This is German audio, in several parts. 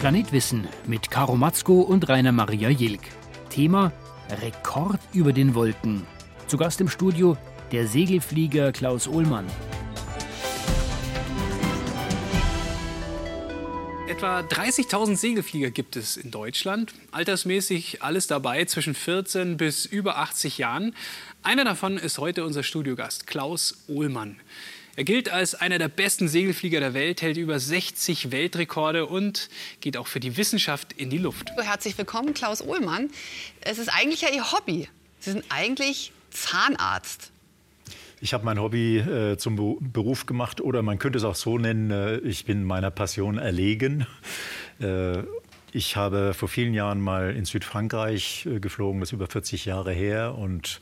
Planetwissen mit Karo Matzko und Rainer Maria Jilk. Thema Rekord über den Wolken. Zu Gast im Studio der Segelflieger Klaus Ohlmann. Etwa 30.000 Segelflieger gibt es in Deutschland. Altersmäßig alles dabei zwischen 14 bis über 80 Jahren. Einer davon ist heute unser Studiogast, Klaus Ohlmann. Er gilt als einer der besten Segelflieger der Welt, hält über 60 Weltrekorde und geht auch für die Wissenschaft in die Luft. Herzlich willkommen, Klaus Ohlmann. Es ist eigentlich ja Ihr Hobby. Sie sind eigentlich Zahnarzt. Ich habe mein Hobby äh, zum Beruf gemacht oder man könnte es auch so nennen, äh, ich bin meiner Passion erlegen. Äh, ich habe vor vielen Jahren mal in Südfrankreich äh, geflogen, das ist über 40 Jahre her und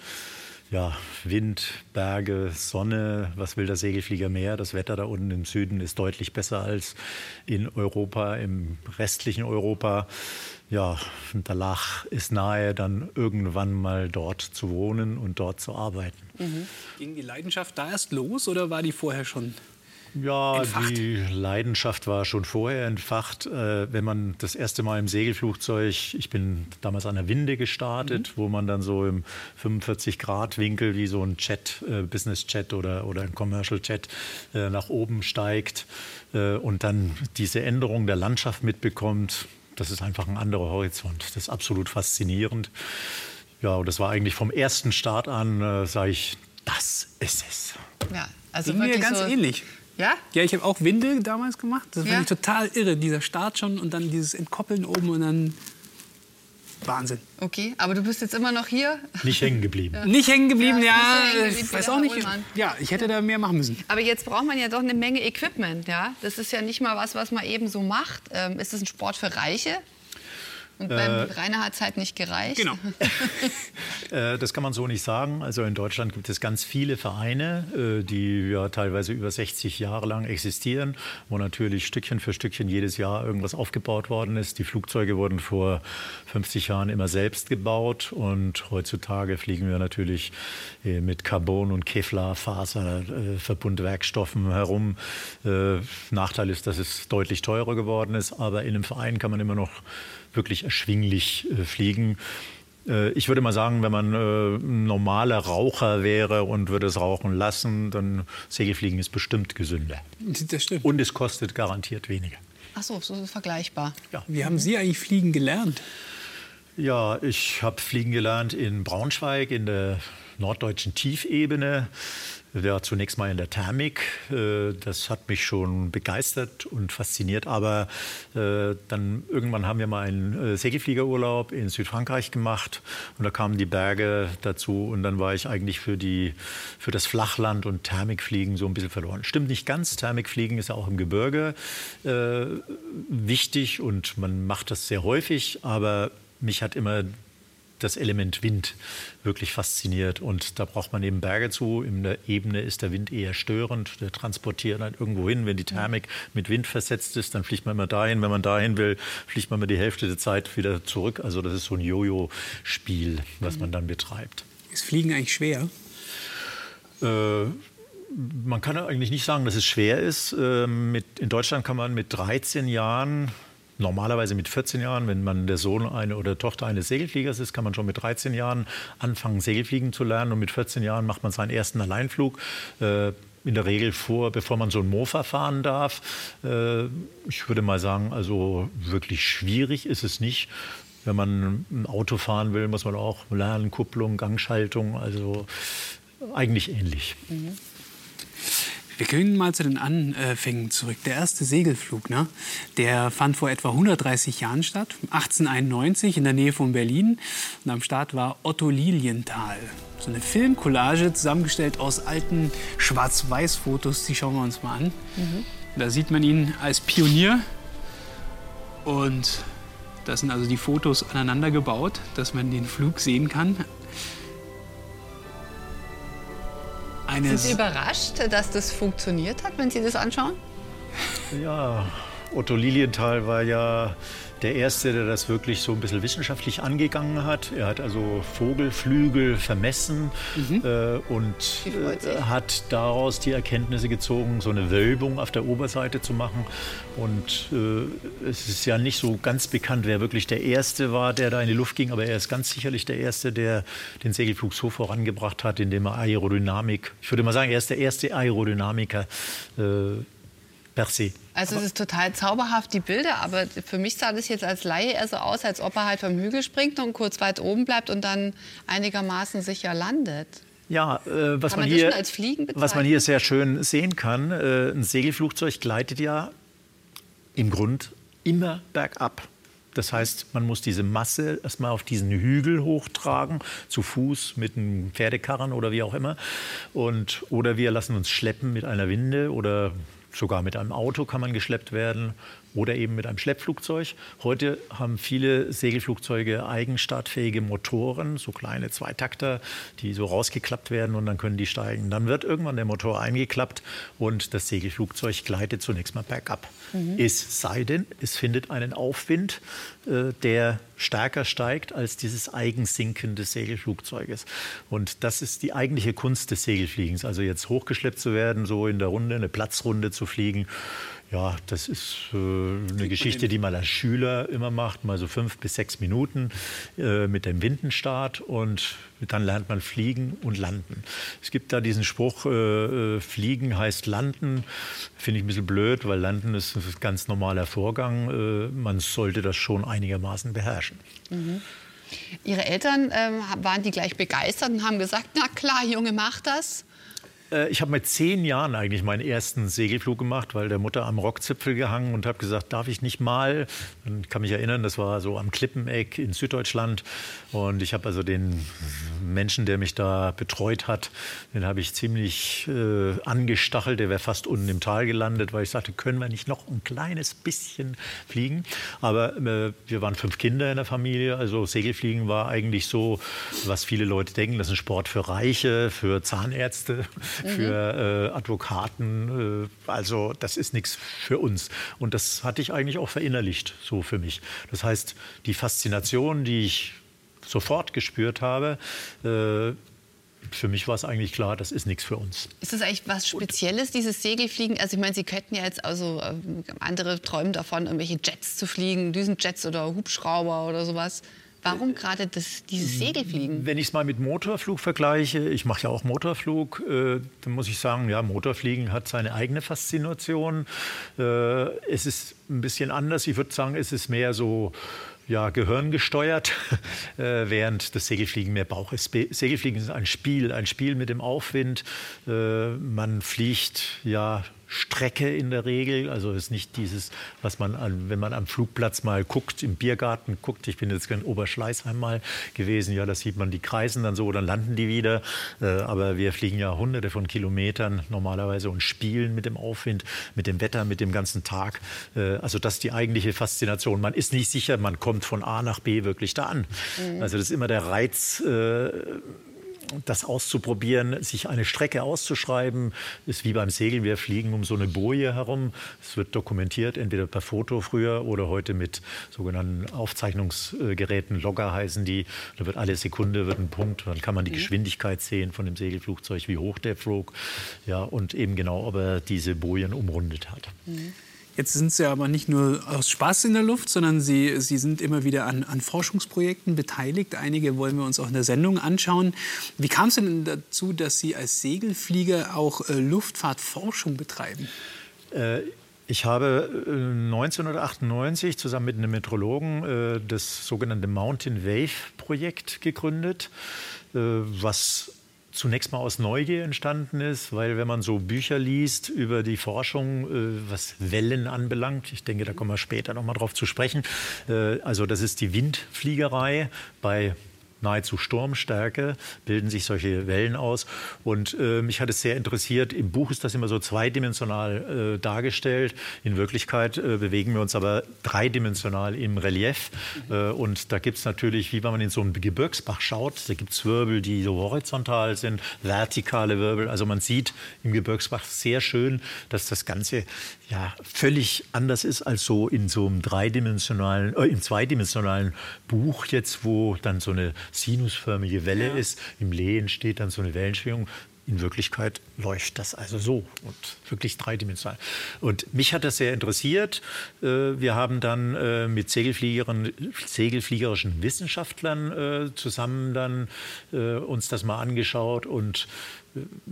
ja, Wind, Berge, Sonne, was will der Segelflieger mehr? Das Wetter da unten im Süden ist deutlich besser als in Europa, im restlichen Europa. Ja, und da lag es nahe, dann irgendwann mal dort zu wohnen und dort zu arbeiten. Mhm. Ging die Leidenschaft da erst los oder war die vorher schon ja, entfacht. die Leidenschaft war schon vorher entfacht. Äh, wenn man das erste Mal im Segelflugzeug, ich bin damals an der Winde gestartet, mhm. wo man dann so im 45-Grad-Winkel wie so ein Chat, äh, Business-Chat oder, oder ein Commercial-Chat äh, nach oben steigt und dann diese Änderung der Landschaft mitbekommt. Das ist einfach ein anderer Horizont. Das ist absolut faszinierend. Ja, und das war eigentlich vom ersten Start an, sage ich, das ist es. Ja, also mir ganz so ähnlich. Ja? Ja, ich habe auch Windel damals gemacht. Das ja? fand ich total irre, dieser Start schon und dann dieses Entkoppeln oben und dann Wahnsinn. Okay, aber du bist jetzt immer noch hier? Nicht hängen geblieben. Ja. Nicht hängen geblieben, ja. ja ich weiß auch nicht. Ja, ich hätte da mehr machen müssen. Aber jetzt braucht man ja doch eine Menge Equipment, ja? Das ist ja nicht mal was, was man eben so macht. Ähm, ist das ein Sport für Reiche? Und beim äh, Rainer hat es halt nicht gereicht. Genau. äh, das kann man so nicht sagen. Also in Deutschland gibt es ganz viele Vereine, äh, die ja teilweise über 60 Jahre lang existieren, wo natürlich Stückchen für Stückchen jedes Jahr irgendwas aufgebaut worden ist. Die Flugzeuge wurden vor 50 Jahren immer selbst gebaut und heutzutage fliegen wir natürlich äh, mit Carbon- und Kevlar-Faser-Verbundwerkstoffen herum. Äh, Nachteil ist, dass es deutlich teurer geworden ist, aber in einem Verein kann man immer noch wirklich erschwinglich äh, fliegen. Äh, ich würde mal sagen, wenn man äh, ein normaler Raucher wäre und würde es rauchen lassen, dann Segelfliegen ist bestimmt gesünder. Das stimmt. Und es kostet garantiert weniger. Ach so, so ist vergleichbar. Ja. Wie haben Sie eigentlich fliegen gelernt? Ja, ich habe fliegen gelernt in Braunschweig in der norddeutschen Tiefebene ja, zunächst mal in der Thermik. Äh, das hat mich schon begeistert und fasziniert. Aber äh, dann irgendwann haben wir mal einen äh, Segelfliegerurlaub in Südfrankreich gemacht und da kamen die Berge dazu und dann war ich eigentlich für, die, für das Flachland und Thermikfliegen so ein bisschen verloren. Stimmt nicht ganz. Thermikfliegen ist ja auch im Gebirge wichtig und man macht das sehr häufig, aber mich hat immer das Element Wind wirklich fasziniert. Und da braucht man eben Berge zu. In der Ebene ist der Wind eher störend. Der transportiert dann irgendwo hin. Wenn die Thermik mit Wind versetzt ist, dann fliegt man immer dahin. Wenn man dahin will, fliegt man immer die Hälfte der Zeit wieder zurück. Also das ist so ein Jojo-Spiel, was man dann betreibt. Ist Fliegen eigentlich schwer? Äh, man kann eigentlich nicht sagen, dass es schwer ist. Äh, mit, in Deutschland kann man mit 13 Jahren Normalerweise mit 14 Jahren, wenn man der Sohn eine oder Tochter eines Segelfliegers ist, kann man schon mit 13 Jahren anfangen, Segelfliegen zu lernen. Und mit 14 Jahren macht man seinen ersten Alleinflug. Äh, in der Regel vor, bevor man so ein Mofa fahren darf. Äh, ich würde mal sagen, also wirklich schwierig ist es nicht. Wenn man ein Auto fahren will, muss man auch lernen, Kupplung, Gangschaltung, also eigentlich ähnlich. Mhm. Wir können mal zu den Anfängen zurück. Der erste Segelflug, ne, der fand vor etwa 130 Jahren statt, 1891 in der Nähe von Berlin. Und am Start war Otto Lilienthal. So eine Filmcollage zusammengestellt aus alten Schwarz-Weiß-Fotos. Die schauen wir uns mal an. Mhm. Da sieht man ihn als Pionier. Und das sind also die Fotos aneinander gebaut, dass man den Flug sehen kann. Sind Sie überrascht, dass das funktioniert hat, wenn Sie das anschauen? Ja, Otto Lilienthal war ja der Erste, der das wirklich so ein bisschen wissenschaftlich angegangen hat. Er hat also Vogelflügel vermessen mhm. äh, und äh, hat daraus die Erkenntnisse gezogen, so eine Wölbung auf der Oberseite zu machen. Und äh, es ist ja nicht so ganz bekannt, wer wirklich der Erste war, der da in die Luft ging, aber er ist ganz sicherlich der Erste, der den Segelflug so vorangebracht hat, indem er Aerodynamik, ich würde mal sagen, er ist der erste Aerodynamiker äh, per se. Also es ist total zauberhaft, die Bilder, aber für mich sah das jetzt als Laie eher so aus, als ob er halt vom Hügel springt und kurz weit oben bleibt und dann einigermaßen sicher landet. Ja, äh, was, man, man hier, was man hier sehr schön sehen kann, äh, ein Segelflugzeug gleitet ja im Grund immer bergab. Das heißt, man muss diese Masse erstmal auf diesen Hügel hochtragen, zu Fuß mit einem Pferdekarren oder wie auch immer. Und, oder wir lassen uns schleppen mit einer Winde oder Sogar mit einem Auto kann man geschleppt werden oder eben mit einem Schleppflugzeug. Heute haben viele Segelflugzeuge eigenstartfähige Motoren, so kleine Zweitakter, die so rausgeklappt werden und dann können die steigen. Dann wird irgendwann der Motor eingeklappt und das Segelflugzeug gleitet zunächst mal bergab. Mhm. Es sei denn, es findet einen Aufwind, äh, der stärker steigt als dieses Eigensinken des Segelflugzeuges. Und das ist die eigentliche Kunst des Segelfliegens. Also jetzt hochgeschleppt zu werden, so in der Runde, eine Platzrunde zu fliegen ja, das ist äh, eine Geschichte, die man als Schüler immer macht, mal so fünf bis sechs Minuten äh, mit dem Windenstart und dann lernt man fliegen und landen. Es gibt da diesen Spruch, äh, äh fliegen heißt landen, finde ich ein bisschen blöd, weil landen ist ein ganz normaler Vorgang. Äh, man sollte das schon einigermaßen beherrschen. Mhm. Ihre Eltern ähm, waren die gleich begeistert und haben gesagt, na klar, Junge, mach das. Äh, ich habe mit zehn Jahren eigentlich meinen ersten Segelflug gemacht, weil der Mutter am Rockzipfel gehangen und habe gesagt, darf ich nicht mal? Ich kann mich erinnern, das war so am Klippeneck in Süddeutschland. Und ich habe also den Menschen, der mich da betreut hat, den habe ich ziemlich äh, angestachelt. Der wäre fast unten im Tal gelandet, weil ich sagte, können wir nicht noch ein kleines bisschen fliegen? Aber äh, wir waren fünf Kinder in der Familie. Also Segelfliegen war eigentlich so, was viele Leute denken, das ist ein Sport für Reiche, für Zahnärzte für äh, Advokaten. Äh, also das ist nichts für uns. Und das hatte ich eigentlich auch verinnerlicht, so für mich. Das heißt, die Faszination, die ich sofort gespürt habe, äh, für mich war es eigentlich klar, das ist nichts für uns. Ist das eigentlich was Spezielles, dieses Segelfliegen? Also ich meine, Sie könnten ja jetzt, also ähm, andere träumen davon, irgendwelche Jets zu fliegen, Düsenjets oder Hubschrauber oder sowas. Warum gerade das, dieses Segelfliegen? Wenn ich es mal mit Motorflug vergleiche, ich mache ja auch Motorflug, äh, dann muss ich sagen, ja, Motorfliegen hat seine eigene Faszination. Äh, es ist ein bisschen anders. Ich würde sagen, es ist mehr so ja, gehirngesteuert, äh, während das Segelfliegen mehr Bauch ist. Segelfliegen ist ein Spiel, ein Spiel mit dem Aufwind. Äh, man fliegt ja Strecke in der Regel. Also ist nicht dieses, was man, an, wenn man am Flugplatz mal guckt, im Biergarten guckt. Ich bin jetzt in Oberschleißheim mal gewesen. Ja, da sieht man die kreisen dann so, dann landen die wieder. Äh, aber wir fliegen ja hunderte von Kilometern normalerweise und spielen mit dem Aufwind, mit dem Wetter, mit dem ganzen Tag. Äh, also das ist die eigentliche Faszination. Man ist nicht sicher, man kommt von A nach B wirklich da an. Mhm. Also das ist immer der Reiz. Das auszuprobieren, sich eine Strecke auszuschreiben, ist wie beim Segeln. Wir fliegen um so eine Boje herum. Es wird dokumentiert, entweder per Foto früher oder heute mit sogenannten Aufzeichnungsgeräten. Logger heißen die. Da wird alle Sekunde wird ein Punkt. Dann kann man die mhm. Geschwindigkeit sehen von dem Segelflugzeug, wie hoch der flog. Ja, und eben genau, ob er diese Bojen umrundet hat. Mhm. Jetzt sind Sie aber nicht nur aus Spaß in der Luft, sondern Sie, Sie sind immer wieder an, an Forschungsprojekten beteiligt. Einige wollen wir uns auch in der Sendung anschauen. Wie kam es denn dazu, dass Sie als Segelflieger auch äh, Luftfahrtforschung betreiben? Äh, ich habe 1998 äh, zusammen mit einem Meteorologen äh, das sogenannte Mountain Wave Projekt gegründet, äh, was zunächst mal aus Neugier entstanden ist, weil wenn man so Bücher liest über die Forschung, äh, was Wellen anbelangt, ich denke, da kommen wir später noch mal drauf zu sprechen, äh, also das ist die Windfliegerei bei nahezu Sturmstärke bilden sich solche Wellen aus. Und äh, mich hat es sehr interessiert. Im Buch ist das immer so zweidimensional äh, dargestellt. In Wirklichkeit äh, bewegen wir uns aber dreidimensional im Relief. Äh, und da gibt es natürlich, wie wenn man in so einen Gebirgsbach schaut, da gibt es Wirbel, die so horizontal sind, vertikale Wirbel. Also man sieht im Gebirgsbach sehr schön, dass das Ganze ja völlig anders ist als so in so einem dreidimensionalen, äh, im zweidimensionalen Buch jetzt, wo dann so eine sinusförmige Welle ja. ist. Im Lee entsteht dann so eine Wellenschwingung. In Wirklichkeit läuft das also so und wirklich dreidimensional. Und mich hat das sehr interessiert. Äh, wir haben dann äh, mit segelfliegerischen Wissenschaftlern äh, zusammen dann uns das mal angeschaut und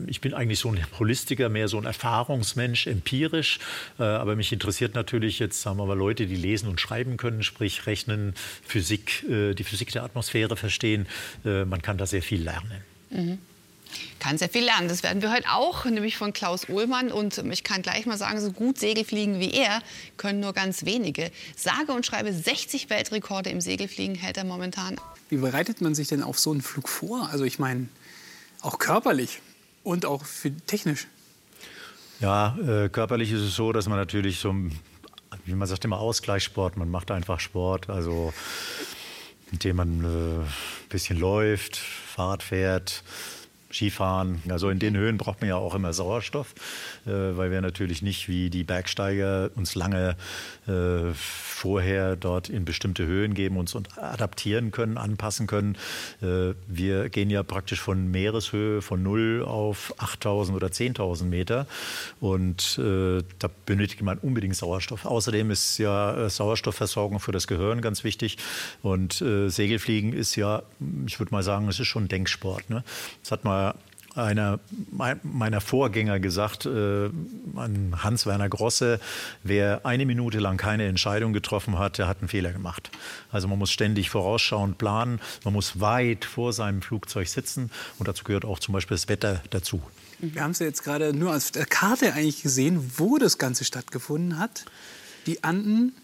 ich bin eigentlich so ein Holistiker, mehr so ein Erfahrungsmensch, empirisch. Aber mich interessiert natürlich jetzt, sagen wir mal, Leute, die lesen und schreiben können, sprich rechnen, Physik, die Physik der Atmosphäre verstehen. Man kann da sehr viel lernen. Mhm kann sehr viel lernen. Das werden wir heute auch, nämlich von Klaus Ohlmann. Und ich kann gleich mal sagen, so gut Segelfliegen wie er können nur ganz wenige. Sage und schreibe 60 Weltrekorde im Segelfliegen hält er momentan. Wie bereitet man sich denn auf so einen Flug vor? Also ich meine, auch körperlich und auch für technisch. Ja, äh, körperlich ist es so, dass man natürlich so, wie man sagt immer, Ausgleichssport, man macht einfach Sport, also indem man äh, ein bisschen läuft, Fahrrad fährt, Skifahren. Also in den Höhen braucht man ja auch immer Sauerstoff, äh, weil wir natürlich nicht wie die Bergsteiger uns lange äh, vorher dort in bestimmte Höhen geben, uns und adaptieren können, anpassen können. Äh, wir gehen ja praktisch von Meereshöhe von 0 auf 8000 oder 10.000 Meter und äh, da benötigt man unbedingt Sauerstoff. Außerdem ist ja äh, Sauerstoffversorgung für das Gehirn ganz wichtig und äh, Segelfliegen ist ja, ich würde mal sagen, es ist schon Denksport. Ne? Das hat mal einer meiner Vorgänger gesagt, äh, Hans-Werner Grosse, wer eine Minute lang keine Entscheidung getroffen hat, der hat einen Fehler gemacht. Also man muss ständig vorausschauend planen, man muss weit vor seinem Flugzeug sitzen und dazu gehört auch zum Beispiel das Wetter dazu. Wir haben es ja jetzt gerade nur auf der Karte eigentlich gesehen, wo das Ganze stattgefunden hat. Die Anden,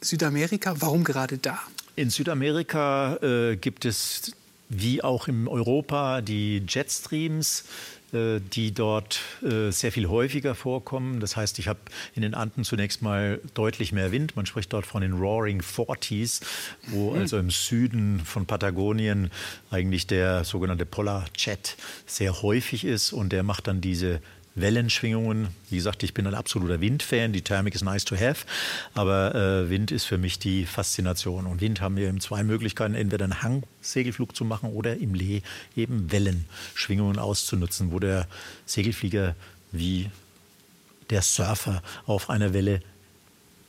Südamerika, warum gerade da? In Südamerika äh, gibt es wie auch in Europa die Jetstreams, äh, die dort äh, sehr viel häufiger vorkommen. Das heißt, ich habe in den Anden zunächst mal deutlich mehr Wind. Man spricht dort von den Roaring Forties, wo mhm. also im Süden von Patagonien eigentlich der sogenannte Polar Jet sehr häufig ist und der macht dann diese Wellenschwingungen. Wie gesagt, ich bin ein absoluter Windfan. Die Thermik ist nice to have, aber äh, Wind ist für mich die Faszination. Und Wind haben wir eben zwei Möglichkeiten: entweder einen Hangsegelflug zu machen oder im Lee eben Wellenschwingungen auszunutzen, wo der Segelflieger wie der Surfer auf einer Welle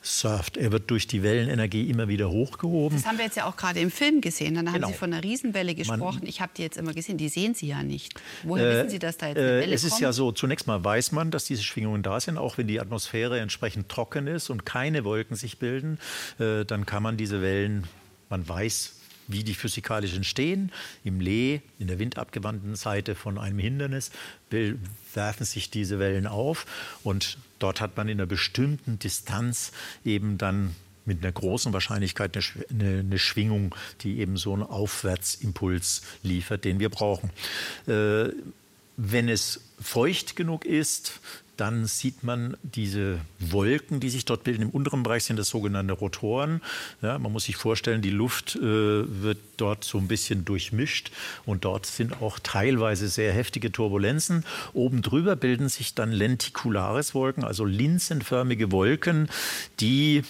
surft. Er wird durch die Wellenenergie immer wieder hochgehoben. Das haben wir jetzt ja auch gerade im Film gesehen. Dann haben genau. Sie von einer Riesenwelle gesprochen. Man, ich habe die jetzt immer gesehen. Die sehen Sie ja nicht. Woher äh, wissen Sie, dass da jetzt eine äh, Welle Es ist kommt? ja so, zunächst mal weiß man, dass diese Schwingungen da sind, auch wenn die Atmosphäre entsprechend trocken ist und keine Wolken sich bilden. Äh, dann kann man diese Wellen, man weiß, wie die physikalisch entstehen. Im Lee, in der windabgewandten Seite von einem Hindernis, werfen sich diese Wellen auf und dort hat man in einer bestimmten Distanz eben dann mit einer großen Wahrscheinlichkeit eine, Schwingung, die eben so einen Aufwärtsimpuls liefert, den wir brauchen. Äh, wenn es feucht genug ist, dann sieht man diese Wolken, die sich dort bilden. Im unteren Bereich sind das sogenannte Rotoren. Ja, man muss sich vorstellen, die Luft äh, wird dort so ein bisschen durchmischt und dort sind auch teilweise sehr heftige Turbulenzen. Oben drüber bilden sich dann lentikulares Wolken, also linsenförmige Wolken, die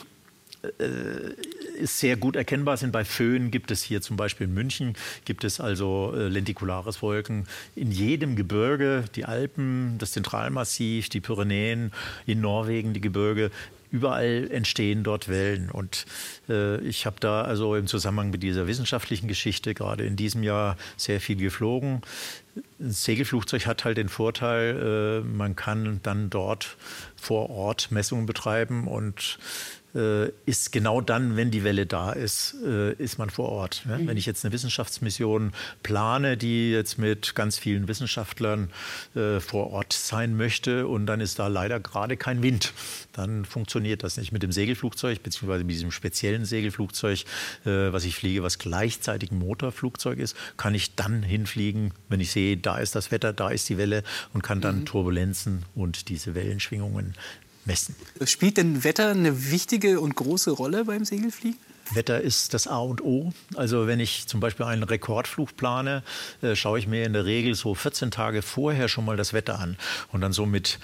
äh, sehr gut erkennbar sind. Bei Föhn gibt es hier zum Beispiel in München, gibt es also äh, lentikulares Wolken. In jedem Gebirge, die Alpen, das Zentralmassiv, die Pyrenäen, in Norwegen die Gebirge, überall entstehen dort Wellen. Und äh, ich habe da also im Zusammenhang mit dieser wissenschaftlichen Geschichte gerade in diesem Jahr sehr viel geflogen. Ein Segelflugzeug hat halt den Vorteil, äh, man kann dann dort vor Ort Messungen betreiben und ist genau dann, wenn die Welle da ist, äh, ist man vor Ort. Ne? Mhm. Wenn ich jetzt eine Wissenschaftsmission plane, die jetzt mit ganz vielen Wissenschaftlern äh, vor Ort sein möchte und dann ist da leider gerade kein Wind, dann funktioniert das nicht mit dem Segelflugzeug beziehungsweise mit diesem speziellen Segelflugzeug, was ich fliege, was gleichzeitig ein Motorflugzeug ist, kann ich dann hinfliegen, wenn ich sehe, da ist das Wetter, da ist die Welle und kann dann mhm. Turbulenzen und diese Wellenschwingungen messen. Spielt denn Wetter eine wichtige und große Rolle beim Segelfliegen? Wetter ist das A und O. Also wenn ich zum Beispiel einen Rekordflug plane, äh, schaue ich mir in der Regel so 14 Tage vorher schon mal das Wetter an. Und dann so mit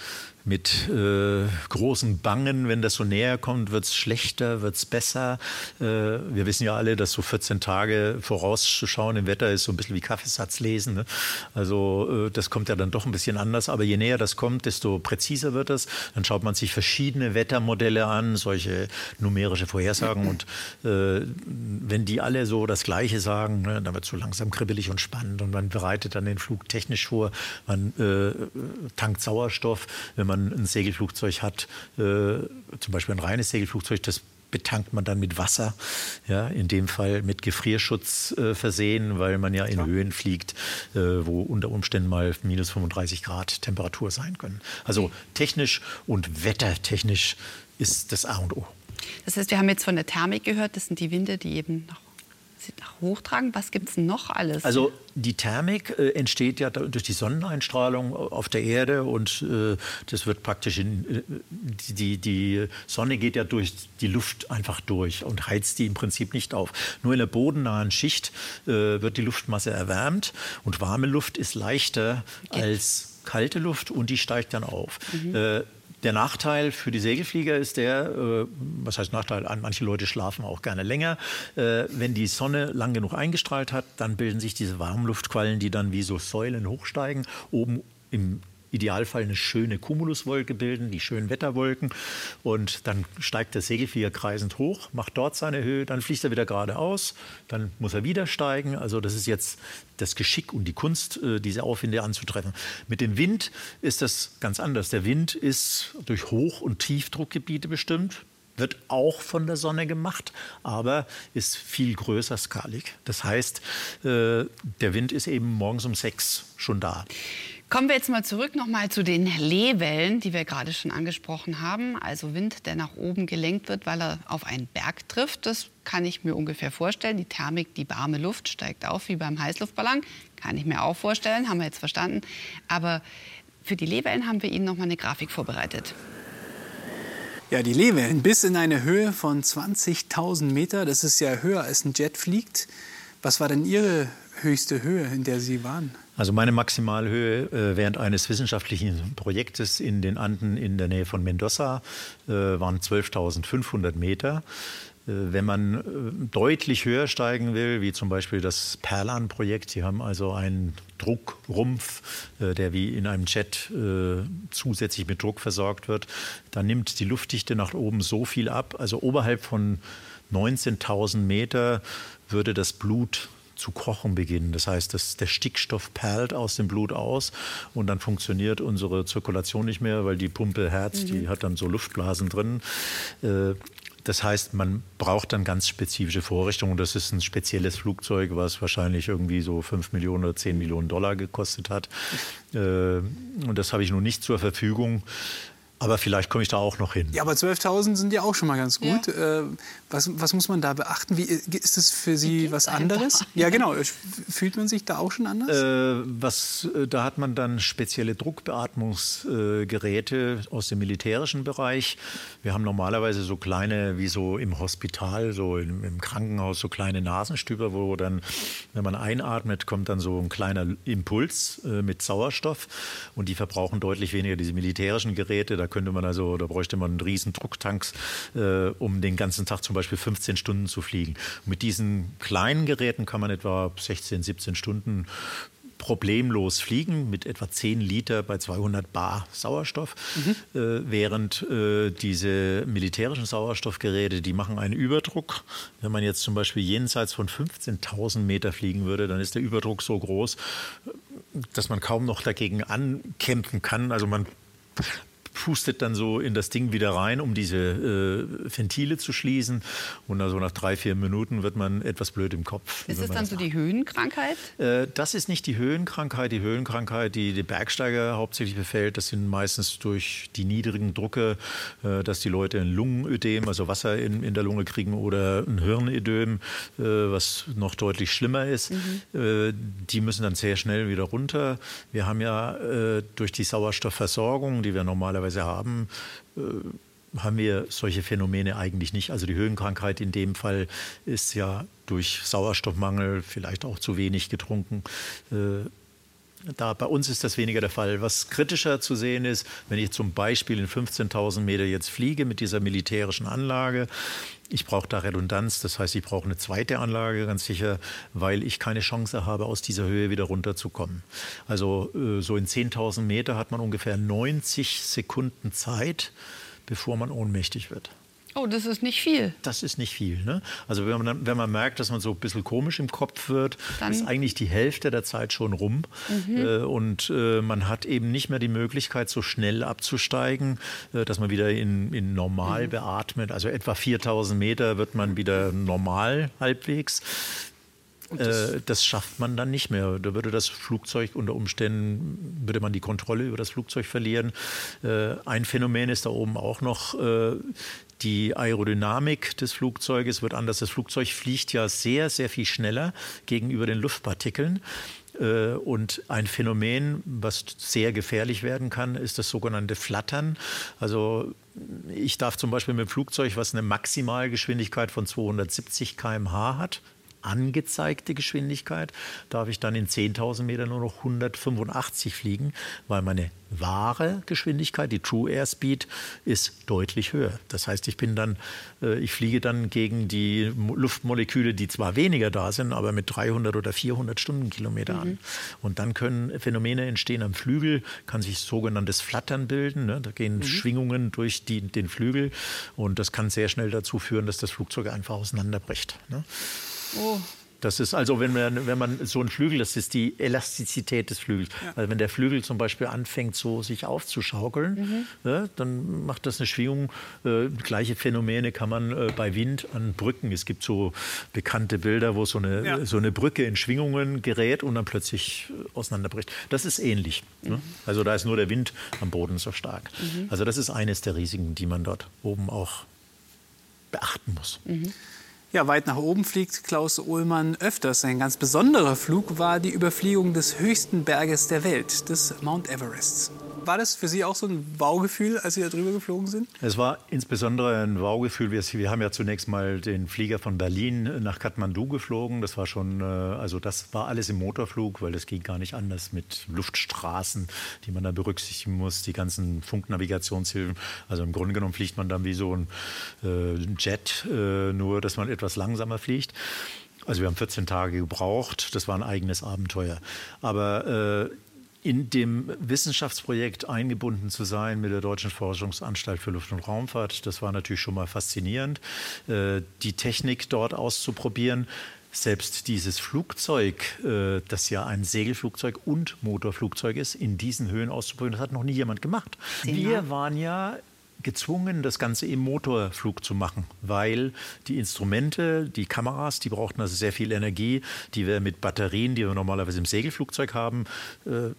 mit äh, großen Bangen, wenn das so näher kommt, wird es schlechter, wird es besser. Äh, wir wissen ja alle, dass so 14 Tage vorauszuschauen im Wetter ist so ein bisschen wie Kaffeesatz lesen. Ne? Also äh, das kommt ja dann doch ein bisschen anders. Aber je näher das kommt, desto präziser wird es. Dann schaut man sich verschiedene Wettermodelle an, solche numerische Vorhersagen. Und äh, wenn die alle so das Gleiche sagen, ne, dann wird es so langsam kribbelig und spannend. Und man bereitet dann den Flug technisch vor. Man äh, tankt Sauerstoff, wenn man man ein Segelflugzeug hat, äh, zum Beispiel ein reines Segelflugzeug, das betankt man dann mit Wasser, ja, in dem Fall mit Gefrierschutz äh, versehen, weil man ja in ja. Höhen fliegt, äh, wo unter Umständen mal minus 35 Grad Temperatur sein können. Also technisch und wettertechnisch ist das A und O. Das heißt, wir haben jetzt von der Thermik gehört, das sind die Winde, die eben nach hochtragen? Was gibt es noch alles? Also die Thermik äh, entsteht ja durch die Sonneneinstrahlung auf der Erde und äh, das wird praktisch in, äh, die, die Sonne geht ja durch die Luft einfach durch und heizt die im Prinzip nicht auf. Nur in der bodennahen Schicht äh, wird die Luftmasse erwärmt und warme Luft ist leichter geht. als kalte Luft und die steigt dann auf. Mhm. Der Nachteil für die Segelflieger ist der, äh, was heißt Nachteil? Manche Leute schlafen auch gerne länger. Äh, wenn die Sonne lang genug eingestrahlt hat, dann bilden sich diese Warmluftquallen, die dann wie so Säulen hochsteigen, oben im Idealfall eine schöne Cumuluswolke bilden, die schönen Wetterwolken. Und dann steigt der Segelflieger kreisend hoch, macht dort seine Höhe, dann fliegt er wieder geradeaus, dann muss er wieder steigen. Also das ist jetzt das Geschick und die Kunst, äh, diese Aufwinde anzutreffen. Mit dem Wind ist das ganz anders. Der Wind ist durch Hoch- und Tiefdruckgebiete bestimmt wird auch von der Sonne gemacht, aber ist viel größer skalig. Das heißt, äh, der Wind ist eben morgens um sechs schon da. Kommen wir jetzt mal zurück nochmal zu den Lehwellen, die wir gerade schon angesprochen haben. Also Wind, der nach oben gelenkt wird, weil er auf einen Berg trifft. Das kann ich mir ungefähr vorstellen. Die Thermik, die warme Luft steigt auf wie beim Heißluftballon. Kann ich mir auch vorstellen, haben wir jetzt verstanden. Aber für die Lehwellen haben wir Ihnen noch mal eine Grafik vorbereitet. Ja, die Lehwellen bis in eine Höhe von 20.000 Meter. Das ist ja höher als ein Jet fliegt. Was war denn Ihre höchste Höhe, in der Sie waren? Also meine Maximalhöhe äh, während eines wissenschaftlichen Projektes in den Anden in der Nähe von Mendoza äh, waren 12.500 Meter. Äh, wenn man äh, deutlich höher steigen will, wie zum Beispiel das Perlan-Projekt, Sie haben also einen Druckrumpf, äh, der wie in einem Jet zusätzlich mit Druck versorgt wird, dann nimmt die Luftdichte nach oben so viel ab. Also oberhalb von 19.000 Meter würde das Blut zu kochen beginnen. Das heißt, dass der Stickstoff perlt aus dem Blut aus und dann funktioniert unsere Zirkulation nicht mehr, weil die Pumpe Herz, mhm. die hat dann so Luftblasen drin. Äh, das heißt, man braucht dann ganz spezifische Vorrichtungen. Das ist ein spezielles Flugzeug, was wahrscheinlich irgendwie so 5 Millionen oder 10 Millionen Dollar gekostet hat. Äh, und das habe ich nun nicht zur Verfügung. Aber vielleicht komme ich da auch noch hin. Ja, aber 12.000 sind ja auch schon mal ganz gut. Ja. Äh, was, was, muss man da beachten? Wie, ist das für Sie was anderes? Ja, genau. Fühlt man sich da auch schon anders? Äh, was, äh, da hat man dann spezielle Druckbeatmungsgeräte äh, aus dem militärischen Bereich. Wir haben normalerweise so kleine, wie so im Hospital, so im, im Krankenhaus, so kleine Nasenstüber, wo dann, wenn man einatmet, kommt dann so ein kleiner Impuls äh, mit Sauerstoff. Und die verbrauchen deutlich weniger diese militärischen Geräte. Da da könnte man also, da bräuchte man einen riesen Drucktanks, äh, um den ganzen Tag zum Beispiel 15 Stunden zu fliegen. Mit diesen kleinen Geräten kann man etwa 16, 17 Stunden problemlos fliegen mit etwa 10 Liter bei 200 Bar Sauerstoff, mhm. äh, während äh, diese militärischen Sauerstoffgeräte, die machen einen Überdruck. Wenn man jetzt zum Beispiel jenseits von 15.000 Meter fliegen würde, dann ist der Überdruck so groß, dass man kaum noch dagegen ankämpfen kann. Also man pustet dann so in das Ding wieder rein, um diese äh, Ventile zu schließen. Und also nach drei, vier Minuten wird man etwas blöd im Kopf. Ist das dann so die Höhenkrankheit? Äh, das ist nicht die Höhenkrankheit. Die Höhenkrankheit, die die Bergsteiger hauptsächlich befällt, das sind meistens durch die niedrigen Drucke, äh, dass die Leute ein Lungenödem, also Wasser in, in der Lunge kriegen oder ein Hirnödem, äh, was noch deutlich schlimmer ist. Mhm. Äh, die müssen dann sehr schnell wieder runter. Wir haben ja äh, durch die Sauerstoffversorgung, die wir normalerweise haben, äh, haben wir solche Phänomene eigentlich nicht. Also die Höhenkrankheit in dem Fall ist ja durch Sauerstoffmangel, vielleicht auch zu wenig getrunken. Äh, da, bei uns ist das weniger der Fall. Was kritischer zu sehen ist, wenn ich zum Beispiel in 15.000 Meter jetzt fliege mit dieser militärischen Anlage, ich brauche da Redundanz, das heißt, ich brauche eine zweite Anlage ganz sicher, weil ich keine Chance habe, aus dieser Höhe wieder runterzukommen. Also äh, so in 10.000 Meter hat man ungefähr 90 Sekunden Zeit, bevor man ohnmächtig wird. Oh, das ist nicht viel. Das ist nicht viel. Ne? Also wenn man, wenn man merkt, dass man so ein bisschen komisch im Kopf wird, Dann ist eigentlich die Hälfte der Zeit schon rum. Mhm. Äh, und äh, man hat eben nicht mehr die Möglichkeit, so schnell abzusteigen, äh, dass man wieder in, in normal mhm. beatmet. Also etwa 4000 Meter wird man wieder normal halbwegs. Das, äh, das, schafft man dann nicht mehr. Da würde das Flugzeug unter Umständen, würde man die Kontrolle über das Flugzeug verlieren. Äh, ein Phänomen ist da oben auch noch, äh, die Aerodynamik des Flugzeuges wird anders. Das Flugzeug fliegt ja sehr, sehr viel schneller gegenüber den Luftpartikeln. Äh, und ein Phänomen, was sehr gefährlich werden kann, ist das sogenannte Flattern. Also ich darf zum Beispiel mit dem Flugzeug, was eine Maximalgeschwindigkeit von 270 km/h hat, angezeigte Geschwindigkeit, darf ich dann in 10.000 Metern nur noch 185 fliegen, weil meine wahre Geschwindigkeit, die True Airspeed, ist deutlich höher. Das heißt, ich bin dann, äh, ich fliege dann gegen die Luftmoleküle, die zwar weniger da sind, aber mit 300 oder 400 Stundenkilometer mhm. an. Und dann können Phänomene entstehen am Flügel, kann sich sogenanntes Flattern bilden. Ne? Da gehen mhm. Schwingungen durch die, den Flügel und das kann sehr schnell dazu führen, dass das Flugzeug einfach auseinanderbricht. Ne? Oh. Das ist also, wenn man, wenn man so ein Flügel, das ist die Elastizität des Flügels. Ja. Also wenn der Flügel zum Beispiel anfängt, so sich aufzuschaukeln, mhm. ja, dann macht das eine Schwingung. Äh, gleiche Phänomene kann man äh, bei Wind an Brücken. Es gibt so bekannte Bilder, wo so eine, ja. so eine Brücke in Schwingungen gerät und dann plötzlich äh, auseinanderbricht. Das ist ähnlich. Ne? Mhm. Ne? Also da ist nur der Wind am Boden so stark. Mhm. Also das ist eines der Risiken, die man dort oben auch beachten muss. Ja, weit nach oben fliegt Klaus Uhlmann öfters. Ein ganz besonderer Flug war die Überfliegung des höchsten Berges der Welt, des Mount Everest. War das für Sie auch so ein Wow-Gefühl, als Sie da drüber geflogen sind? Es war insbesondere ein Wow-Gefühl. Wir, wir, haben ja zunächst mal den Flieger von Berlin nach Kathmandu geflogen. Das war schon, äh, also das war alles im Motorflug, weil das ging gar nicht anders mit Luftstraßen, die man da berücksichtigen muss, die ganzen Funknavigationshilfen. Also im Grunde genommen fliegt man dann wie so ein äh, Jet, äh, nur dass man etwas langsamer fliegt. Also wir haben 14 Tage gebraucht. Das war ein eigenes Abenteuer. Aber äh, in dem Wissenschaftsprojekt eingebunden zu sein mit der Deutschen Forschungsanstalt für Luft- und Raumfahrt. Das war natürlich schon mal faszinierend, äh, die Technik dort auszuprobieren. Selbst dieses Flugzeug, äh, das ja ein Segelflugzeug und Motorflugzeug ist, in diesen Höhen auszuprobieren, das hat noch nie jemand gemacht. Wir waren ja gezwungen, das Ganze im Motorflug zu machen, weil die Instrumente, die Kameras, die brauchten also sehr viel Energie, die wir mit Batterien, die wir normalerweise im Segelflugzeug haben, äh,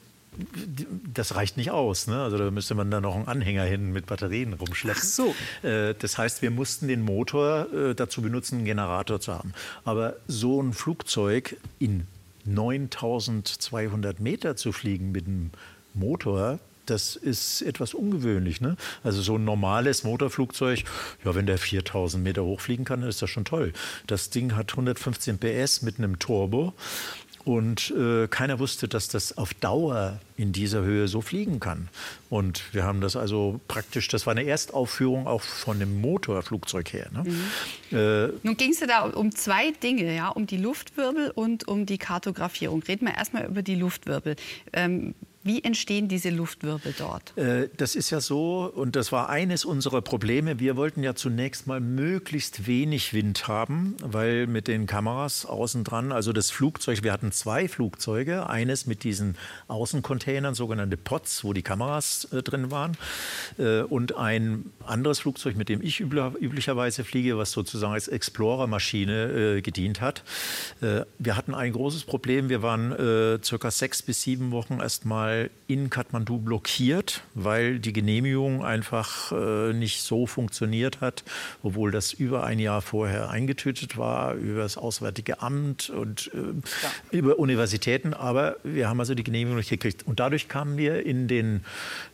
das reicht nicht aus. Ne? Also da müsste man dann noch einen Anhänger hin mit Batterien rumschleppen. Ach so. Äh, das heißt, wir mussten den Motor äh, dazu benutzen, einen Generator zu haben. Aber so ein Flugzeug in 9200 Meter zu fliegen mit einem Motor, das ist etwas ungewöhnlich. Ne? Also so ein normales Motorflugzeug, ja, wenn der 4000 Meter hochfliegen kann, ist das schon toll. Das Ding hat 115 PS mit einem Turbo und äh, keiner wusste, dass das auf Dauer in dieser Höhe so fliegen kann. Und wir haben das also praktisch, das war eine Erstaufführung auch von dem Motorflugzeug her. Ne? Mhm. Äh, Nun ging es ja da um zwei Dinge, ja, um die Luftwirbel und um die Kartografierung. Reden wir erstmal über die Luftwirbel. Ähm, Wie entstehen diese Luftwirbel dort? Äh, das ist ja so, und das war eines unserer Probleme. Wir wollten ja zunächst mal möglichst wenig Wind haben, weil mit den Kameras außen dran, also das Flugzeug, wir hatten zwei Flugzeuge, eines mit diesen Außencontainern, sogenannte Pots, wo die Kameras äh, drin waren, äh, und ein anderes Flugzeug, mit dem ich üblicherweise fliege, was sozusagen als Explorer-Maschine gedient hat. Wir hatten ein großes Problem. Wir waren circa sechs bis sieben Wochen erstmal in Kathmandu blockiert, weil die Genehmigung einfach äh, nicht so funktioniert hat, obwohl das über ein Jahr vorher eingetütet war, über das Auswärtige Amt und äh, ja. über Universitäten. Aber wir haben also die Genehmigung nicht gekriegt. Und dadurch kamen wir in den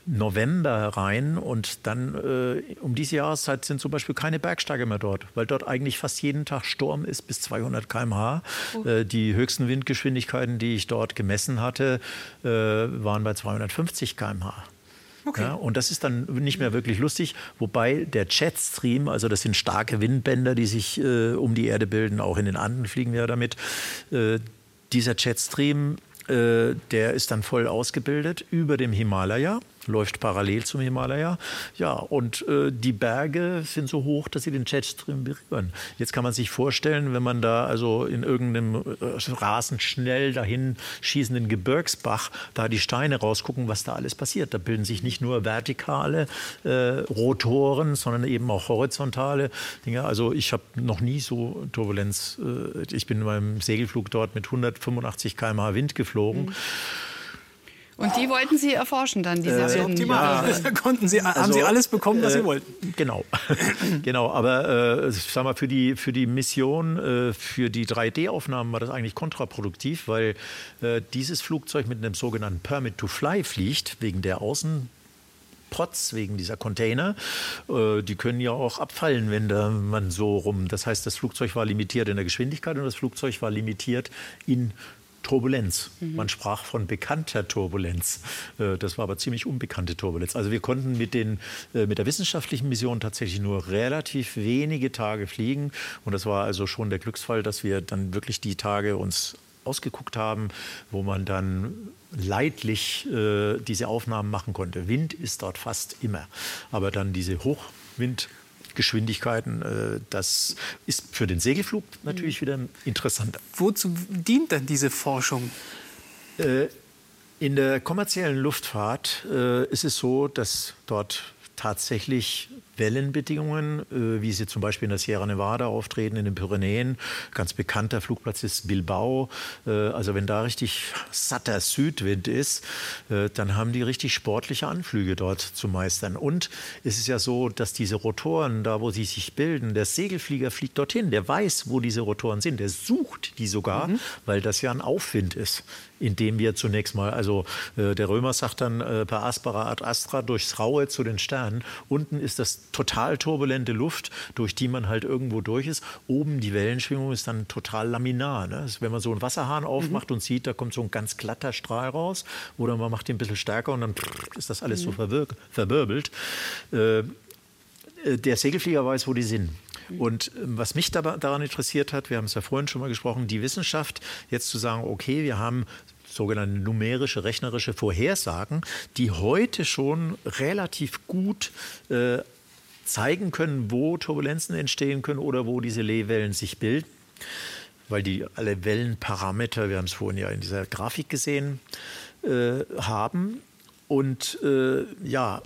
November rein und dann äh, um diese Jahreszeit sind zum Beispiel keine Bergsteiger mehr dort, weil dort eigentlich fast jeden Tag Sturm ist bis 200 km/h. Oh. Äh, die höchsten Windgeschwindigkeiten, die ich dort gemessen hatte, äh, waren bei 250 km/h. Okay. Ja, und das ist dann nicht mehr wirklich lustig, wobei der Jetstream, also das sind starke Windbänder, die sich äh, um die Erde bilden, auch in den Anden fliegen wir damit. Äh, dieser Jetstream, äh, der ist dann voll ausgebildet über dem Himalaya läuft parallel zum Himalaya. Ja, und äh, die Berge sind so hoch, dass sie den Jetstream berühren. Jetzt kann man sich vorstellen, wenn man da also in irgendeinem äh, rasend schnell dahin schießenden Gebirgsbach da die Steine rausgucken, was da alles passiert. Da bilden sich nicht nur vertikale äh, Rotoren, sondern eben auch horizontale Dinge. Also ich habe noch nie so Turbulenz. Äh, ich bin beim Segelflug dort mit 185 km/h Wind geflogen. Mhm. Und die wollten Sie erforschen dann, diese äh, optimal. Ja, konnten Sie, also, haben Sie alles bekommen, was äh, Sie wollten? Genau, genau. Aber äh, sag mal, für die, für die Mission, äh, für die 3D-Aufnahmen war das eigentlich kontraproduktiv, weil äh, dieses Flugzeug mit einem sogenannten Permit to Fly fliegt, wegen der Außen Pots wegen dieser Container. Äh, die können ja auch abfallen, wenn da man so rum. Das heißt, das Flugzeug war limitiert in der Geschwindigkeit und das Flugzeug war limitiert in Turbulenz. Mhm. Man sprach von bekannter Turbulenz. Äh, das war aber ziemlich unbekannte Turbulenz. Also wir konnten mit, den, äh, mit der wissenschaftlichen Mission tatsächlich nur relativ wenige Tage fliegen. Und das war also schon der Glücksfall, dass wir dann wirklich die Tage uns ausgeguckt haben, wo man dann leidlich äh, diese Aufnahmen machen konnte. Wind ist dort fast immer, aber dann diese Hochwind Geschwindigkeiten. Äh, das ist für den Segelflug natürlich wieder interessanter. Wozu dient denn diese Forschung? Äh, in der kommerziellen Luftfahrt äh, ist es so, dass dort tatsächlich Wellenbedingungen, äh, wie sie zum Beispiel in der Sierra Nevada auftreten, in den Pyrenäen. Ganz bekannter Flugplatz ist Bilbao. Äh, also wenn da richtig satter Südwind ist, äh, dann haben die richtig sportliche Anflüge dort zu meistern. Und es ist ja so, dass diese Rotoren, da wo sie sich bilden, der Segelflieger fliegt dorthin, der weiß, wo diese Rotoren sind, der sucht die sogar, mhm. weil das ja ein Aufwind ist indem wir zunächst mal, also äh, der Römer sagt dann äh, per aspera ad astra durchs Raue zu den Sternen. Unten ist das total turbulente Luft, durch die man halt irgendwo durch ist. Oben die Wellenschwingung ist dann total laminar. Ne? wenn man so einen Wasserhahn aufmacht mhm. und sieht, da kommt so ein ganz glatter Strahl raus, oder man macht den ein bisschen stärker und dann ist das alles mhm. so verwirbelt. Äh, äh, der Segelflieger weiß, wo die sind. Und ähm, was mich daran interessiert hat, wir haben es ja vorhin schon mal gesprochen, die Wissenschaft, jetzt zu sagen, okay, wir haben sogenannte numerische, rechnerische Vorhersagen, die heute schon relativ gut äh, zeigen können, wo Turbulenzen entstehen können oder wo diese Lehwellen sich bilden, weil die alle Wellenparameter, wir haben es vorhin ja in dieser Grafik gesehen, äh, haben. Und äh, ja,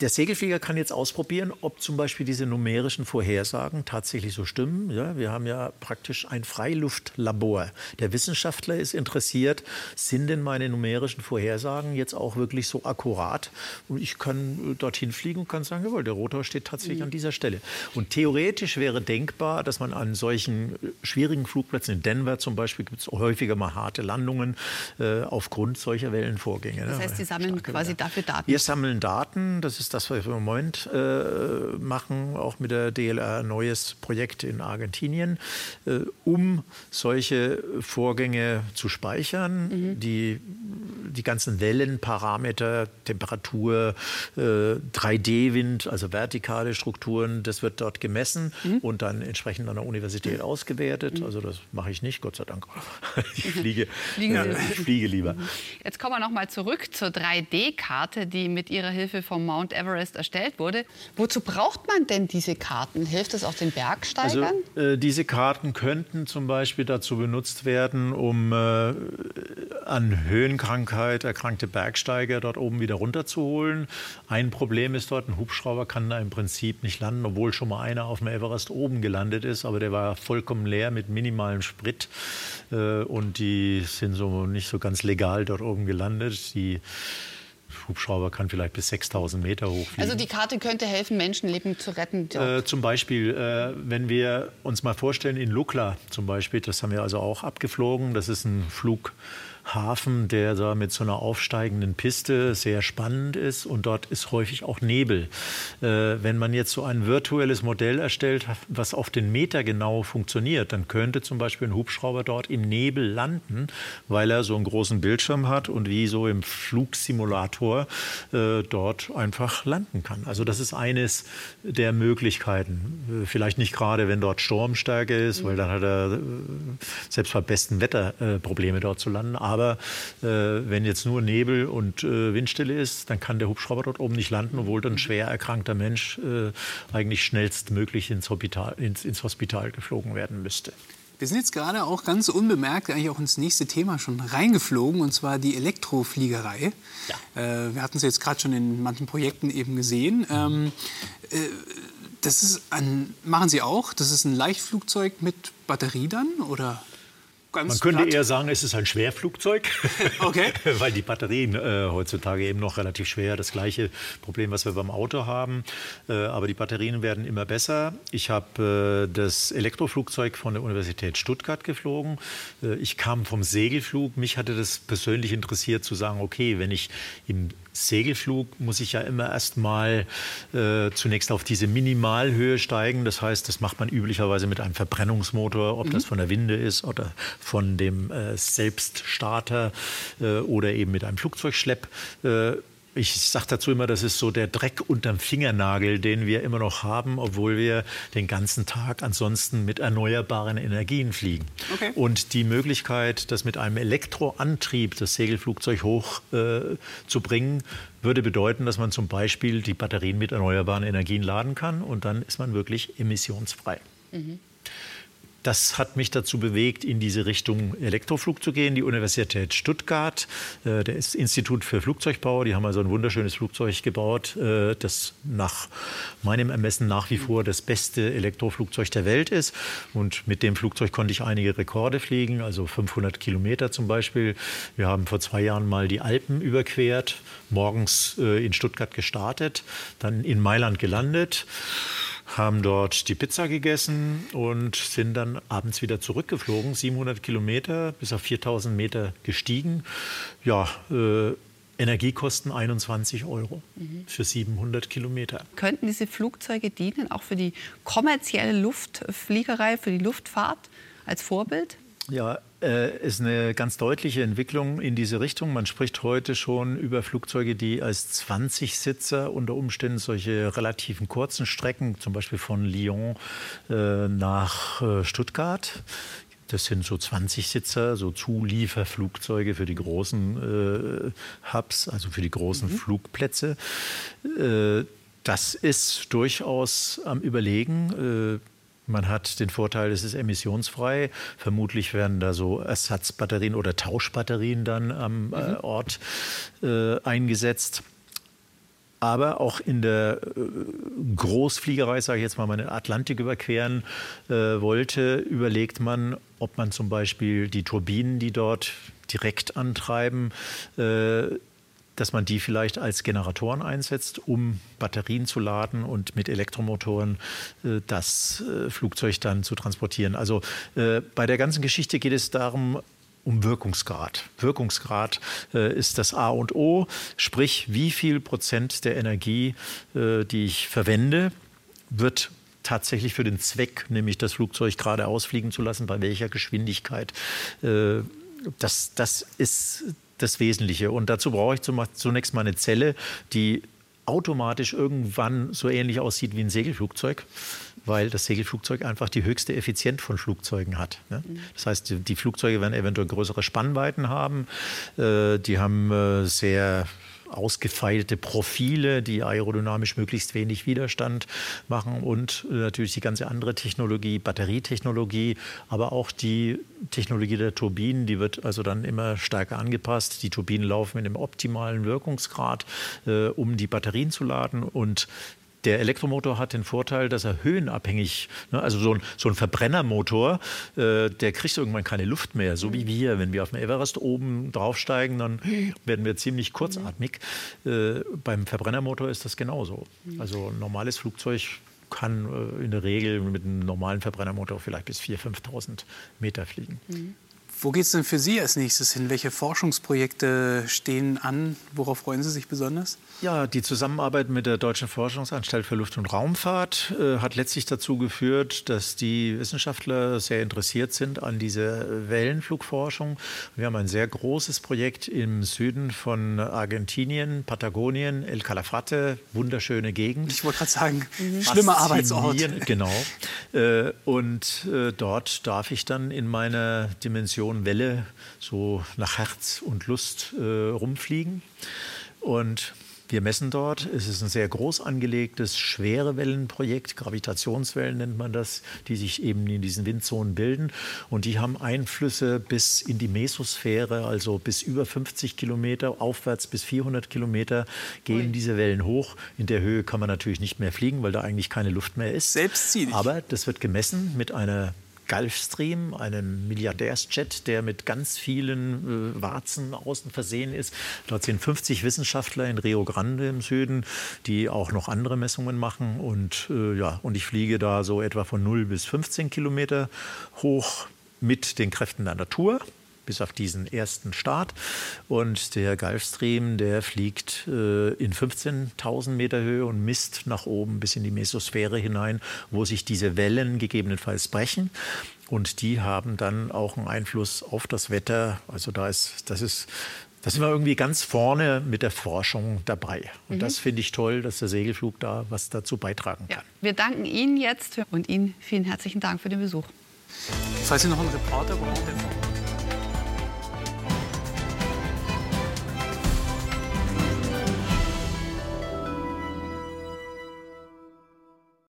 der Segelflieger kann jetzt ausprobieren, ob zum Beispiel diese numerischen Vorhersagen tatsächlich so stimmen. Ja, wir haben ja praktisch ein Freiluftlabor. Der Wissenschaftler ist interessiert, sind denn meine numerischen Vorhersagen jetzt auch wirklich so akkurat? Und ich kann äh, dorthin fliegen und kann sagen, jawohl, der Rotor steht tatsächlich mhm. an dieser Stelle. Und theoretisch wäre denkbar, dass man an solchen äh, schwierigen Flugplätzen in Denver zum Beispiel gibt es häufiger mal harte Landungen äh, aufgrund solcher Wellenvorgänge. Das heißt, Sie sammeln quasi dafür Daten? Wir sammeln Daten. Das ist ist das, was wir im Moment äh, machen, auch mit der DLR, ein neues Projekt in Argentinien, äh, um solche Vorgänge zu speichern. Mhm. Die die ganzen Wellenparameter, Temperatur, äh, 3D-Wind, also vertikale Strukturen, das wird dort gemessen mhm. und dann entsprechend an der Universität ausgewertet. Mhm. Also das mache ich nicht, Gott sei Dank. Ich fliege, äh, ich fliege lieber. Mhm. Jetzt kommen wir noch mal zurück zur 3D-Karte, die mit Ihrer Hilfe vom Mount Everest erstellt wurde. Wozu braucht man denn diese Karten? Hilft das auch den Bergsteigern? Also, äh, diese Karten könnten zum Beispiel dazu benutzt werden, um äh, an Höhenkrankheit erkrankte Bergsteiger dort oben wieder runterzuholen. Ein Problem ist dort, ein Hubschrauber kann da im Prinzip nicht landen, obwohl schon mal einer auf dem Everest oben gelandet ist, aber der war vollkommen leer mit minimalem Sprit äh, und die sind so nicht so ganz legal dort oben gelandet. Die Hubschrauber kann vielleicht bis 6000 Meter hochfliegen. Also die Karte könnte helfen, Menschenleben zu retten? Äh, zum Beispiel, äh, wenn wir uns mal vorstellen, in Lukla zum Beispiel, das haben wir also auch abgeflogen, das ist ein Flug Hafen, der da mit so einer aufsteigenden Piste sehr spannend ist und dort ist häufig auch Nebel. Äh, wenn man jetzt so ein virtuelles Modell erstellt, was auf den Meter genau funktioniert, dann könnte zum Beispiel ein Hubschrauber dort im Nebel landen, weil er so einen großen Bildschirm hat und wie so im Flugsimulator äh, dort einfach landen kann. Also das ist eines der Möglichkeiten. Äh, vielleicht nicht gerade, wenn dort Sturmstärke ist, weil dann hat er äh, selbst bei bestem Wetter äh, Probleme dort zu landen. Aber aber äh, wenn jetzt nur Nebel und äh, Windstille ist, dann kann der Hubschrauber dort oben nicht landen, obwohl dann ein schwer erkrankter Mensch äh, eigentlich schnellstmöglich ins Hospital, ins, ins Hospital geflogen werden müsste. Wir sind jetzt gerade auch ganz unbemerkt eigentlich auch ins nächste Thema schon reingeflogen, und zwar die Elektrofliegerei. Ja. Äh, wir hatten es jetzt gerade schon in manchen Projekten eben gesehen. Ähm, äh, das ist ein, machen Sie auch? Das ist ein Leichtflugzeug mit Batterie dann, oder? Ganz Man könnte platt. eher sagen, es ist ein Schwerflugzeug, okay. weil die Batterien äh, heutzutage eben noch relativ schwer, das gleiche Problem, was wir beim Auto haben. Äh, aber die Batterien werden immer besser. Ich habe äh, das Elektroflugzeug von der Universität Stuttgart geflogen. Äh, ich kam vom Segelflug. Mich hatte das persönlich interessiert zu sagen, okay, wenn ich im Segelflug muss ich ja immer erst mal äh, zunächst auf diese Minimalhöhe steigen. Das heißt, das macht man üblicherweise mit einem Verbrennungsmotor, ob mhm. das von der Winde ist oder von dem äh, Selbststarter äh, oder eben mit einem Flugzeugschlepp. Ich sage dazu immer, das ist so der Dreck unterm Fingernagel, den wir immer noch haben, obwohl wir den ganzen Tag ansonsten mit erneuerbaren Energien fliegen. Okay. Und die Möglichkeit, das mit einem Elektroantrieb, das Segelflugzeug hoch äh, zu bringen, würde bedeuten, dass man zum Beispiel die Batterien mit erneuerbaren Energien laden kann und dann ist man wirklich emissionsfrei. Mhm das hat mich dazu bewegt, in diese Richtung Elektroflug zu gehen. Die Universität Stuttgart, äh, das Institut für Flugzeugbau, die haben also ein wunderschönes Flugzeug gebaut, äh, das nach meinem Ermessen nach wie vor das beste Elektroflugzeug der Welt ist. Und mit dem Flugzeug konnte ich einige Rekorde fliegen, also 500 Kilometer zum Beispiel. Wir haben vor zwei Jahren mal die Alpen überquert, morgens äh, in Stuttgart gestartet, dann in Mailand gelandet haben dort die Pizza gegessen und sind dann abends wieder zurückgeflogen, 700 Kilometer bis auf 4000 Meter gestiegen. Ja, äh, Energiekosten 21 Euro mhm. für 700 Kilometer. Könnten diese Flugzeuge dienen auch für die kommerzielle Luftfliegerei, für die Luftfahrt als Vorbild? Ja, ist eine ganz deutliche Entwicklung in diese Richtung. Man spricht heute schon über Flugzeuge, die als 20-Sitzer unter Umständen solche relativen kurzen Strecken, zum Beispiel von Lyon äh, nach äh, Stuttgart, das sind so 20-Sitzer, so Zulieferflugzeuge für die großen äh, Hubs, also für die großen mhm. Flugplätze. Äh, das ist durchaus am Überlegen. Äh, man hat den Vorteil, es ist emissionsfrei. Vermutlich werden da so Ersatzbatterien oder Tauschbatterien dann am äh, mhm. Ort äh, eingesetzt. Aber auch in der äh, Großfliegerei, sage ich jetzt mal, man den Atlantik überqueren äh, wollte, überlegt man, ob man zum Beispiel die Turbinen, die dort direkt antreiben, äh, dass man die vielleicht als Generatoren einsetzt, um Batterien zu laden und mit Elektromotoren äh, das äh, Flugzeug dann zu transportieren. Also äh, bei der ganzen Geschichte geht es darum, um Wirkungsgrad. Wirkungsgrad äh, ist das A und O, sprich wie viel Prozent der Energie, äh, die ich verwende, wird tatsächlich für den Zweck, nämlich das Flugzeug geradeaus fliegen zu lassen, bei welcher Geschwindigkeit. Äh, das, das ist das Wesentliche. Und dazu brauche ich zunächst mal eine Zelle, die automatisch irgendwann so ähnlich aussieht wie ein Segelflugzeug, weil das Segelflugzeug einfach die höchste Effizienz von Flugzeugen hat. Ne? Das heißt, die, Flugzeuge werden eventuell größere Spannweiten haben, äh, die haben äh, sehr ausgefeilte Profile, die aerodynamisch möglichst wenig Widerstand machen und äh, natürlich die ganze andere Technologie, Batterietechnologie, aber auch die Technologie der Turbinen, die wird also dann immer stärker angepasst. Die Turbinen laufen in dem optimalen Wirkungsgrad, äh, um die Batterien zu laden und der Elektromotor hat den Vorteil, dass er höhenabhängig, ne, also so ein, so ein Verbrennermotor, äh, der kriegt irgendwann keine Luft mehr, so wie wir. Wenn wir auf dem Everest oben draufsteigen, dann werden wir ziemlich kurzatmig. Äh, beim Verbrennermotor ist das genauso. Also ein normales Flugzeug kann äh, in der Regel mit einem normalen Verbrennermotor vielleicht bis 4.000, 5.000 Meter fliegen. Mhm. Wo geht es denn für Sie als nächstes hin? Welche Forschungsprojekte stehen an? Worauf freuen Sie sich besonders? Ja, die Zusammenarbeit mit der Deutschen Forschungsanstalt für Luft- und Raumfahrt äh, hat letztlich dazu geführt, dass die Wissenschaftler sehr interessiert sind an dieser Wellenflugforschung. Wir haben ein sehr großes Projekt im Süden von Argentinien, Patagonien, El Calafate, wunderschöne Gegend. Ich wollte gerade sagen, mhm. schlimmer Arbeitsort. Genau. Äh, und äh, dort darf ich dann in meiner Dimension Welle so nach Herz und Lust äh, rumfliegen. Und wir messen dort. Es ist ein sehr groß angelegtes Schwerewellenprojekt, Gravitationswellen nennt man das, die sich eben in diesen Windzonen bilden. Und die haben Einflüsse bis in die Mesosphäre, also bis über 50 Kilometer, aufwärts bis 400 Kilometer gehen diese Wellen hoch. In der Höhe kann man natürlich nicht mehr fliegen, weil da eigentlich keine Luft mehr ist. Selbstzielig. Aber das wird gemessen mit einer Gulfstream, einem Milliardärsjet, der mit ganz vielen äh, Warzen außen versehen ist. Dort sind 50 Wissenschaftler in Rio Grande im Süden, die auch noch andere Messungen machen. Und, äh, ja, und ich fliege da so etwa von 0 bis 15 Kilometer hoch mit den Kräften der Natur bis auf diesen ersten Start. Und der Gulfstream, der fliegt äh, in 15.000 Meter Höhe und misst nach oben bis in die Mesosphäre hinein, wo sich diese Wellen gegebenenfalls brechen. Und die haben dann auch einen Einfluss auf das Wetter. Also da ist, das ist da sind wir irgendwie ganz vorne mit der Forschung dabei. Und mhm. das finde ich toll, dass der Segelflug da was dazu beitragen kann. Ja, wir danken Ihnen jetzt und Ihnen vielen herzlichen Dank für den Besuch. Falls Sie noch einen Reporter brauchen,